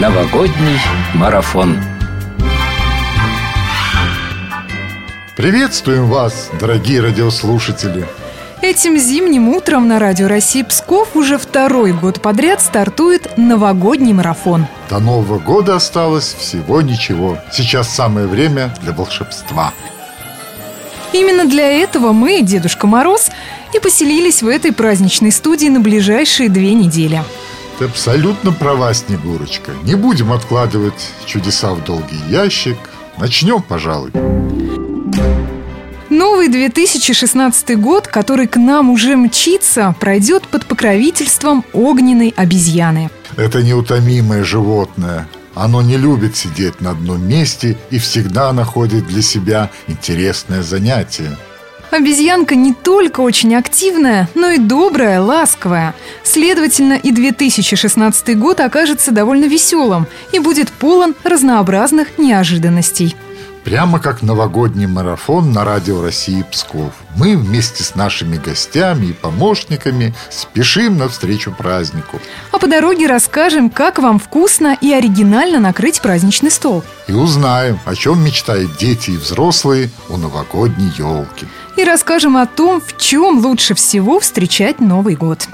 Новогодний марафон. Приветствуем вас, дорогие радиослушатели! Этим зимним утром на радио России Псков уже второй год подряд стартует новогодний марафон. До Нового года осталось всего ничего. Сейчас самое время для волшебства. Именно для этого мы, Дедушка Мороз, и поселились в этой праздничной студии на ближайшие две недели. Ты абсолютно права, Снегурочка. Не будем откладывать чудеса в долгий ящик. Начнем, пожалуй. Новый 2016 год, который к нам уже мчится, пройдет под покровительством огненной обезьяны. Это неутомимое животное. Оно не любит сидеть на одном месте и всегда находит для себя интересное занятие. Обезьянка не только очень активная, но и добрая, ласковая. Следовательно, и 2016 год окажется довольно веселым и будет полон разнообразных неожиданностей. Прямо как новогодний марафон на радио России Псков. Мы вместе с нашими гостями и помощниками спешим навстречу празднику. А по дороге расскажем, как вам вкусно и оригинально накрыть праздничный стол. И узнаем, о чем мечтают дети и взрослые у новогодней елки. И расскажем о том, в чем лучше всего встречать Новый год.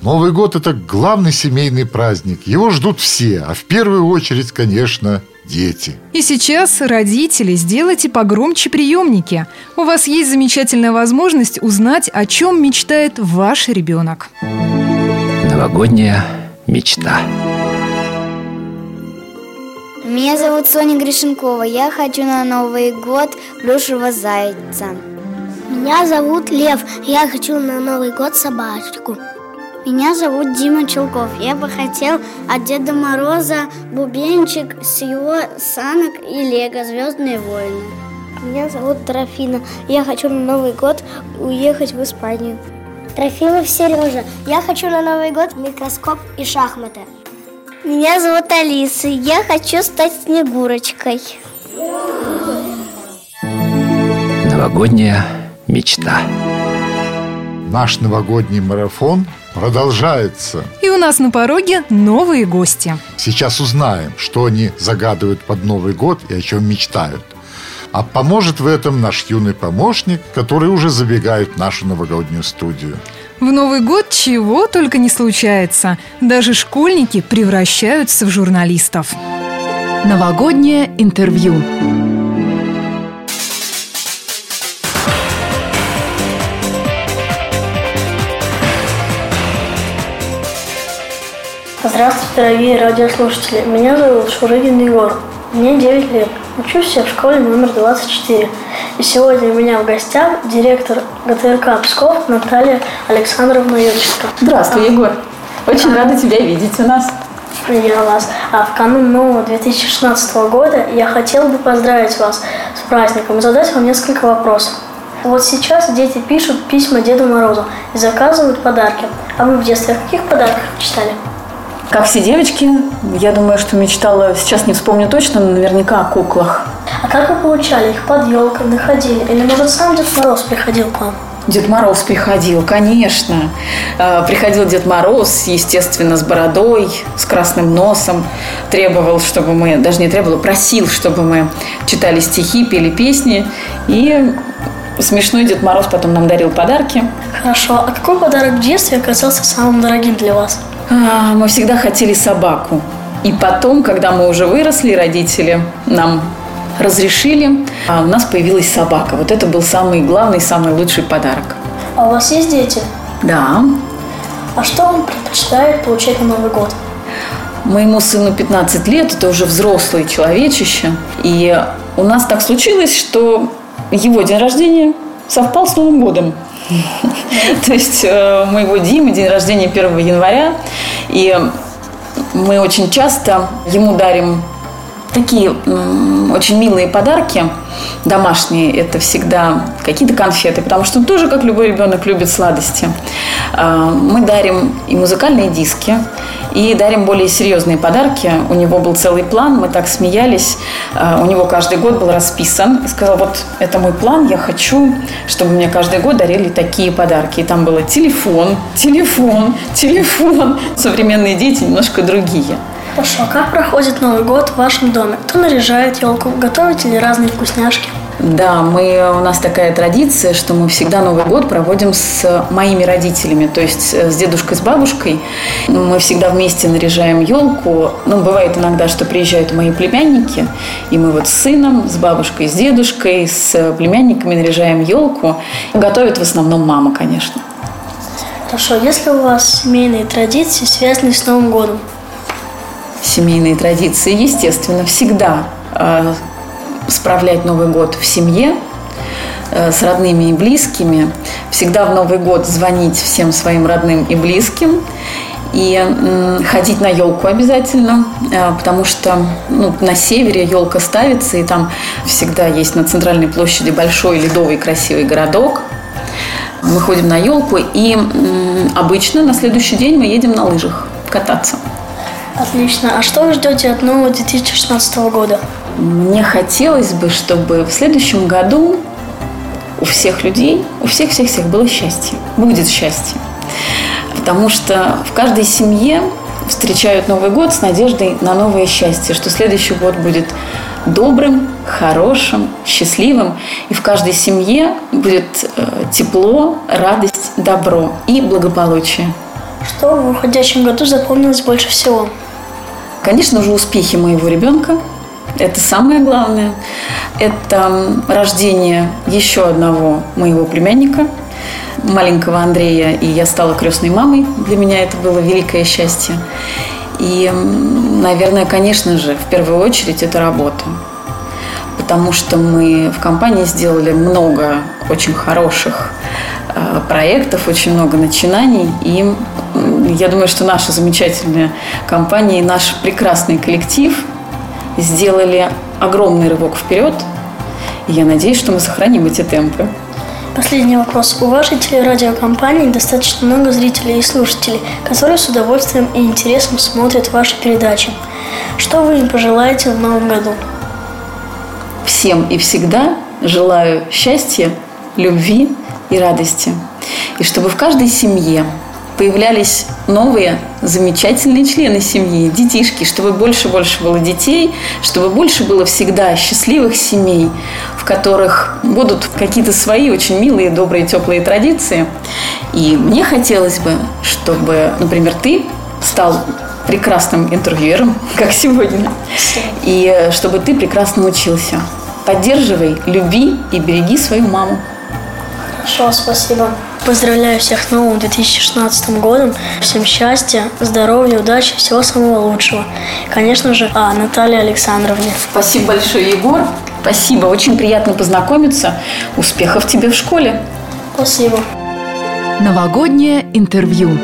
Новый год – это главный семейный праздник. Его ждут все, а в первую очередь, конечно, дети. И сейчас, родители, сделайте погромче приемники. У вас есть замечательная возможность узнать, о чем мечтает ваш ребенок. Новогодняя мечта. Меня зовут Соня Гришенкова. Я хочу на Новый год плюшевого зайца. Меня зовут Лев. Я хочу на Новый год собачку. Меня зовут Дима Челков. Я бы хотел от Деда Мороза бубенчик с его санок и лего «Звездные войны». Меня зовут Трофина. Я хочу на Новый год уехать в Испанию. Трофимов Сережа. Я хочу на Новый год микроскоп и шахматы. Меня зовут Алиса. Я хочу стать Снегурочкой. Новогодняя мечта. Наш новогодний марафон продолжается. И у нас на пороге новые гости. Сейчас узнаем, что они загадывают под Новый год и о чем мечтают. А поможет в этом наш юный помощник, который уже забегает в нашу новогоднюю студию. В Новый год чего только не случается. Даже школьники превращаются в журналистов. Новогоднее интервью. Здравствуйте, дорогие радиослушатели. Меня зовут Шурыгин Егор. Мне 9 лет. Учусь я в школе номер 24. И сегодня у меня в гостях директор ГТРК Псков Наталья Александровна Юрченко. Здравствуй, Егор. Очень рада тебя видеть у нас. Я вас. А в канун нового 2016 года я хотел бы поздравить вас с праздником и задать вам несколько вопросов. Вот сейчас дети пишут письма Деду Морозу и заказывают подарки. А вы в детстве о каких подарках читали? Как все девочки, я думаю, что мечтала, сейчас не вспомню точно, но наверняка о куклах. А как вы получали их под елкой, находили? Или, может, сам Дед Мороз приходил к вам? Дед Мороз приходил, конечно. А, приходил Дед Мороз, естественно, с бородой, с красным носом. Требовал, чтобы мы, даже не требовал, просил, чтобы мы читали стихи, пели песни. И смешной Дед Мороз потом нам дарил подарки. Хорошо. А какой подарок в детстве оказался самым дорогим для вас? А, мы всегда хотели собаку. И потом, когда мы уже выросли, родители нам разрешили, а у нас появилась собака. Вот это был самый главный, самый лучший подарок. А у вас есть дети? Да. А что он предпочитает получать на Новый год? Моему сыну 15 лет, это уже взрослый человечище. И у нас так случилось, что его день рождения совпал с Новым годом. То есть э, у моего Димы день рождения 1 января, и мы очень часто ему дарим такие очень милые подарки домашние. Это всегда какие-то конфеты, потому что он тоже, как любой ребенок, любит сладости. А, мы дарим и музыкальные диски, и дарим более серьезные подарки. У него был целый план, мы так смеялись. А, у него каждый год был расписан. И сказал, вот это мой план, я хочу, чтобы мне каждый год дарили такие подарки. И там было телефон, телефон, телефон. Современные дети немножко другие. Хорошо, как проходит Новый год в вашем доме? Кто наряжает елку? Готовите ли разные вкусняшки? Да, мы, у нас такая традиция, что мы всегда Новый год проводим с моими родителями, то есть э, с дедушкой, с бабушкой. Мы всегда вместе наряжаем елку. Ну, бывает иногда, что приезжают мои племянники, и мы вот с сыном, с бабушкой, с дедушкой, с племянниками наряжаем елку. Готовит в основном мама, конечно. Хорошо, если у вас семейные традиции, связанные с Новым годом? Семейные традиции, естественно, всегда э, справлять Новый год в семье, э, с родными и близкими. Всегда в Новый год звонить всем своим родным и близким. И ходить на елку обязательно, э, потому что ну, на севере елка ставится, и там всегда есть на центральной площади большой ледовый красивый городок. Мы ходим на елку, и обычно на следующий день мы едем на лыжах кататься. Отлично. А что вы ждете от нового 2016 года? Мне хотелось бы, чтобы в следующем году у всех людей, у всех-всех-всех было счастье. Будет счастье. Потому что в каждой семье встречают Новый год с надеждой на новое счастье, что следующий год будет добрым, хорошим, счастливым, и в каждой семье будет э, тепло, радость, добро и благополучие. Что в уходящем году запомнилось больше всего? Конечно же, успехи моего ребенка – это самое главное. Это рождение еще одного моего племянника, маленького Андрея, и я стала крестной мамой. Для меня это было великое счастье. И, наверное, конечно же, в первую очередь это работа. Потому что мы в компании сделали много очень хороших э, проектов, очень много начинаний. И я думаю, что наша замечательная компания и наш прекрасный коллектив – сделали огромный рывок вперед. И я надеюсь, что мы сохраним эти темпы. Последний вопрос. У вашей телерадиокомпании достаточно много зрителей и слушателей, которые с удовольствием и интересом смотрят ваши передачи. Что вы им пожелаете в новом году? Всем и всегда желаю счастья, любви и радости. И чтобы в каждой семье появлялись новые замечательные члены семьи, детишки, чтобы больше-больше было детей, чтобы больше было всегда счастливых семей, в которых будут какие-то свои очень милые, добрые, теплые традиции. И мне хотелось бы, чтобы, например, ты стал прекрасным интервьюером, как сегодня, и чтобы ты прекрасно учился. Поддерживай, люби и береги свою маму. Хорошо, спасибо. Поздравляю всех с новым 2016 годом. Всем счастья, здоровья, удачи, всего самого лучшего. Конечно же, а Наталье Александровне. Спасибо большое, Егор. Спасибо, очень приятно познакомиться. Успехов тебе в школе. Спасибо. Новогоднее интервью.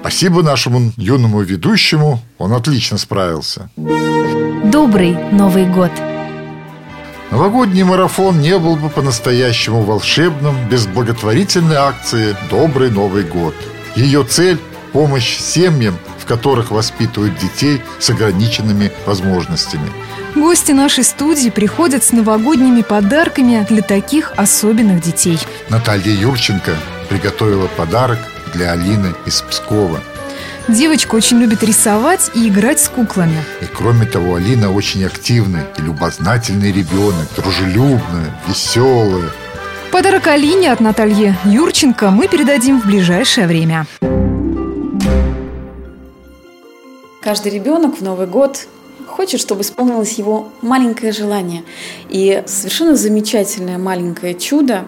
Спасибо нашему юному ведущему, он отлично справился. Добрый Новый год! Новогодний марафон не был бы по-настоящему волшебным без благотворительной акции «Добрый Новый год». Ее цель – помощь семьям, в которых воспитывают детей с ограниченными возможностями. Гости нашей студии приходят с новогодними подарками для таких особенных детей. Наталья Юрченко приготовила подарок для Алины из Пскова – Девочка очень любит рисовать и играть с куклами. И кроме того, Алина очень активный и любознательный ребенок, дружелюбная, веселая. Подарок Алине от Натальи Юрченко мы передадим в ближайшее время. Каждый ребенок в Новый год хочет, чтобы исполнилось его маленькое желание. И совершенно замечательное маленькое чудо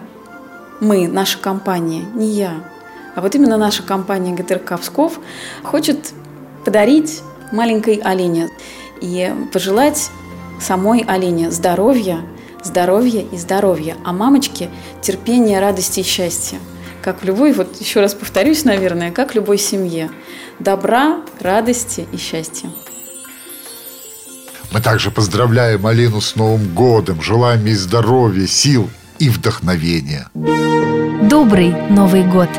мы, наша компания, не я, а вот именно наша компания ГТРК Псков хочет подарить маленькой Алине и пожелать самой Алине здоровья, здоровья и здоровья, а мамочке терпения, радости и счастья. Как в любой, вот еще раз повторюсь, наверное, как в любой семье. Добра, радости и счастья. Мы также поздравляем Алину с Новым годом, желаем ей здоровья, сил и вдохновения. Добрый Новый год!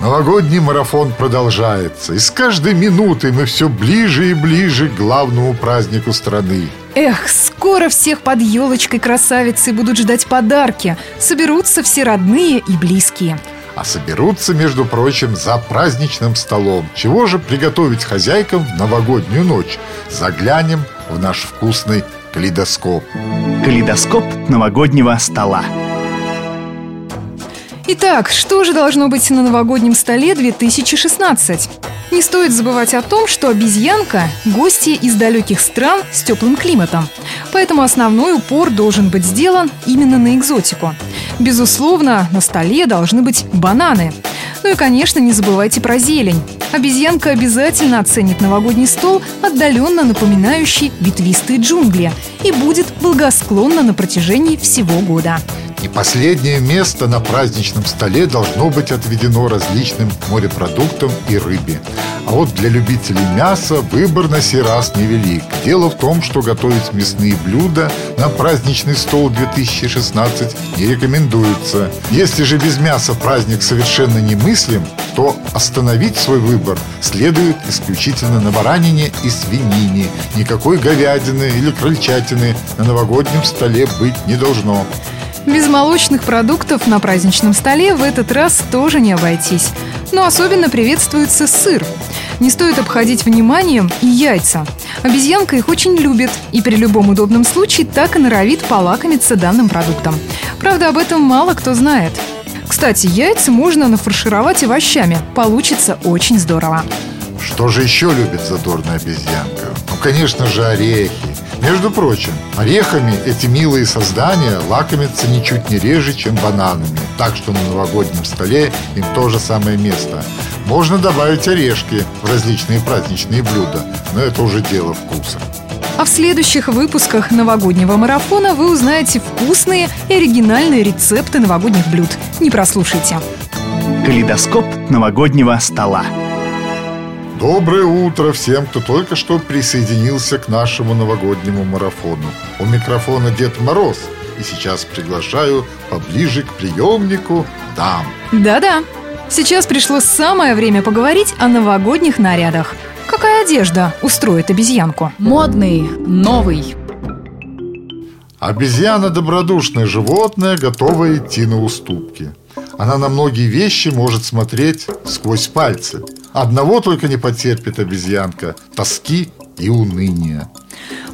Новогодний марафон продолжается, и с каждой минутой мы все ближе и ближе к главному празднику страны. Эх, скоро всех под елочкой красавицы будут ждать подарки. Соберутся все родные и близкие. А соберутся, между прочим, за праздничным столом. Чего же приготовить хозяйкам в новогоднюю ночь? Заглянем в наш вкусный калейдоскоп. Калейдоскоп новогоднего стола. Итак, что же должно быть на новогоднем столе 2016? Не стоит забывать о том, что обезьянка – гости из далеких стран с теплым климатом. Поэтому основной упор должен быть сделан именно на экзотику. Безусловно, на столе должны быть бананы. Ну и, конечно, не забывайте про зелень. Обезьянка обязательно оценит новогодний стол, отдаленно напоминающий ветвистые джунгли, и будет благосклонна на протяжении всего года. И последнее место на праздничном столе должно быть отведено различным морепродуктам и рыбе. А вот для любителей мяса выбор на сей раз невелик. Дело в том, что готовить мясные блюда на праздничный стол 2016 не рекомендуется. Если же без мяса праздник совершенно немыслим, то остановить свой выбор следует исключительно на баранине и свинине. Никакой говядины или крольчатины на новогоднем столе быть не должно. Без молочных продуктов на праздничном столе в этот раз тоже не обойтись. Но особенно приветствуется сыр. Не стоит обходить вниманием и яйца. Обезьянка их очень любит и при любом удобном случае так и норовит полакомиться данным продуктом. Правда, об этом мало кто знает. Кстати, яйца можно нафаршировать овощами. Получится очень здорово. Что же еще любит задорная обезьянка? Ну, конечно же, орехи. Между прочим, орехами эти милые создания лакомятся ничуть не реже, чем бананами. Так что на новогоднем столе им тоже самое место. Можно добавить орешки в различные праздничные блюда, но это уже дело вкуса. А в следующих выпусках новогоднего марафона вы узнаете вкусные и оригинальные рецепты новогодних блюд. Не прослушайте. Калейдоскоп новогоднего стола. Доброе утро всем, кто только что присоединился к нашему новогоднему марафону. У микрофона Дед Мороз. И сейчас приглашаю поближе к приемнику дам. Да-да. Сейчас пришло самое время поговорить о новогодних нарядах. Какая одежда устроит обезьянку? Модный, новый. Обезьяна – добродушное животное, готовое идти на уступки. Она на многие вещи может смотреть сквозь пальцы – Одного только не потерпит обезьянка – тоски и уныния.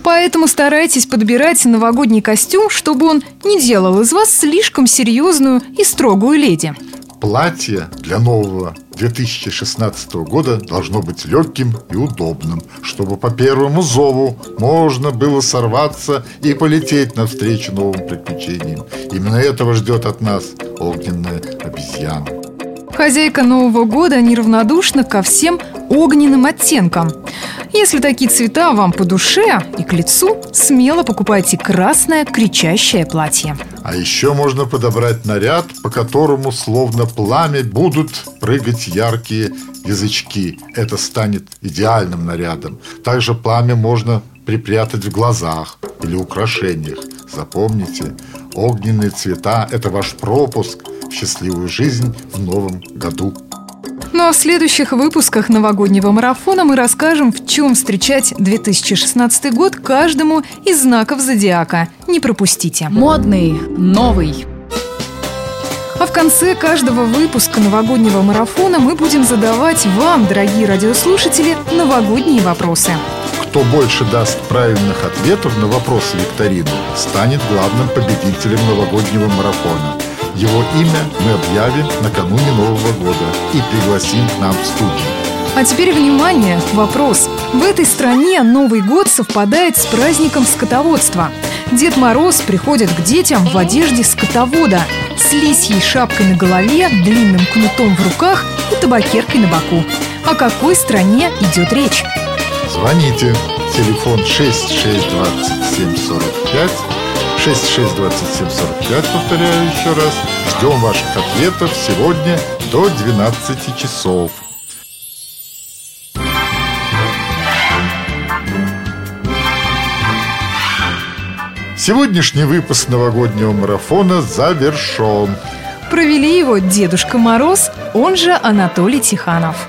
Поэтому старайтесь подбирать новогодний костюм, чтобы он не делал из вас слишком серьезную и строгую леди. Платье для нового 2016 года должно быть легким и удобным, чтобы по первому зову можно было сорваться и полететь навстречу новым приключениям. Именно этого ждет от нас огненная обезьяна. Хозяйка Нового года неравнодушна ко всем огненным оттенкам. Если такие цвета вам по душе и к лицу, смело покупайте красное кричащее платье. А еще можно подобрать наряд, по которому словно пламя будут прыгать яркие язычки. Это станет идеальным нарядом. Также пламя можно припрятать в глазах или украшениях. Запомните, огненные цвета – это ваш пропуск – счастливую жизнь в новом году. Ну а в следующих выпусках новогоднего марафона мы расскажем, в чем встречать 2016 год каждому из знаков зодиака. Не пропустите. Модный, новый. А в конце каждого выпуска новогоднего марафона мы будем задавать вам, дорогие радиослушатели, новогодние вопросы. Кто больше даст правильных ответов на вопросы викторины, станет главным победителем новогоднего марафона. Его имя мы объявим накануне Нового года и пригласим к нам в студию. А теперь внимание, вопрос. В этой стране Новый год совпадает с праздником скотоводства. Дед Мороз приходит к детям в одежде скотовода с лисьей шапкой на голове, длинным кнутом в руках и табакеркой на боку. О какой стране идет речь? Звоните. Телефон 662745 662745, повторяю еще раз. Ждем ваших ответов сегодня до 12 часов. Сегодняшний выпуск новогоднего марафона завершен. Провели его Дедушка Мороз, он же Анатолий Тиханов.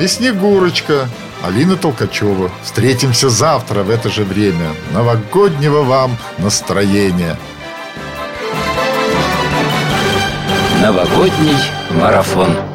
И Снегурочка, Алина Толкачева. Встретимся завтра в это же время. Новогоднего вам настроения. Новогодний марафон.